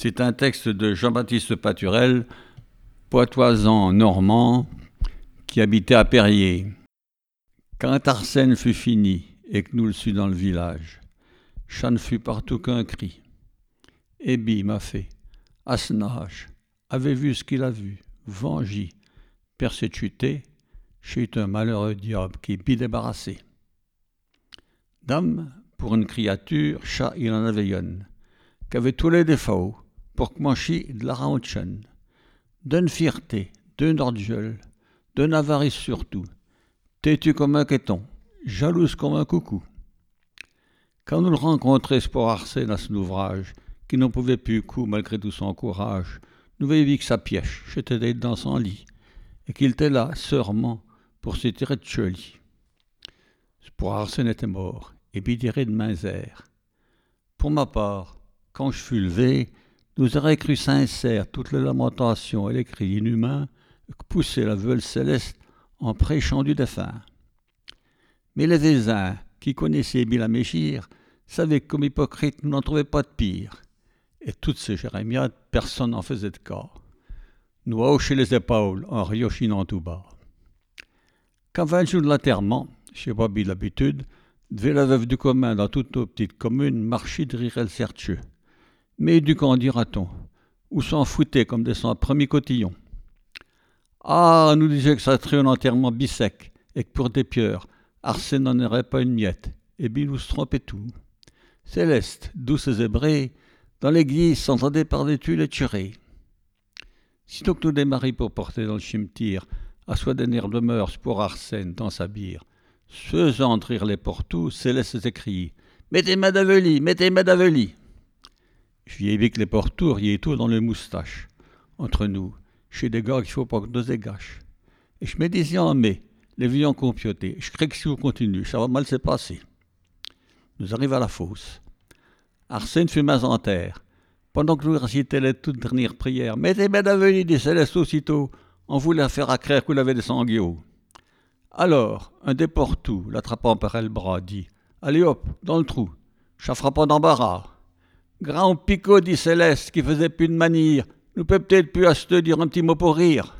C'est un texte de Jean-Baptiste Paturel, poitoisan normand, qui habitait à Perrier. Quand Arsène fut fini et que nous le sut dans le village, ça ne fut partout qu'un cri. Ebi m'a fait, Asnage, avait vu ce qu'il a vu, vengi, persécuté, chez un malheureux diable qui est débarrassé. Dame, pour une créature, chat il en avait une, qui avait tous les défauts, pour que de la d'une fierté, d'un orgueil, d'une avarice surtout, têtu comme un quéton, jalouse comme un coucou. Quand nous le rencontrons pour Arsène à son ouvrage, qui n'en pouvait plus coup malgré tout son courage, nous voyons que sa pièche, j'étais dans son lit, et qu'il était là, sûrement, pour se tirer de cheli. Pour Arsène était mort, et tiré de minzère. Pour ma part, quand je fus levé, nous aurait cru sincères toutes les lamentations et les cris inhumains que poussait la veuve céleste en prêchant du défunt. Mais les Vézins, qui connaissaient bien la méchire, savaient que comme hypocrite nous n'en trouvions pas de pire. Et toutes ces jérémiades, personne n'en faisait de cas. Nous hochaient les épaules en riochinant tout bas. Quand vint le jour de l'enterrement, pas bien l'habitude, devait la veuve du commun dans toutes nos petites communes marcher de rire le certieux. Mais du qu'en dira-t-on Ou s'en foutait comme des son premier cotillon. Ah, nous disait que ça serait un enterrement bisec, et que pour des pieuvres, Arsène n'en aurait pas une miette, et se trompait tout. Céleste, douce et dans l'église s'entendait par-dessus les tueries. Sitôt que nous démarrions pour porter dans le cimetière, à soi des nerfs de mœurs pour Arsène dans sa bière, faisant rire les portous, Céleste s'écrie Mettez Madaveli, mettez Madaveli je que les portours y est tout dans les moustaches. Entre nous, chez des gars qu'il faut pas que nous égaches. Et je me disais en mai, les vieux ont compioté. Je crée que si vous continuez, ça va mal se passer. Nous arrivons à la fosse. Arsène fut mas en terre. Pendant que nous récitions les toutes dernières prières, mettez Madaveli, dit Céleste aussitôt, on voulait faire accraire qu'il avait des sanguiots. Alors, un des portous, l'attrapant par le bras, dit Allez hop, dans le trou, ça fera pas d'embarras. Grand Picot, dit Céleste, qui faisait plus de manière, nous peut peut-être plus à se dire un petit mot pour rire.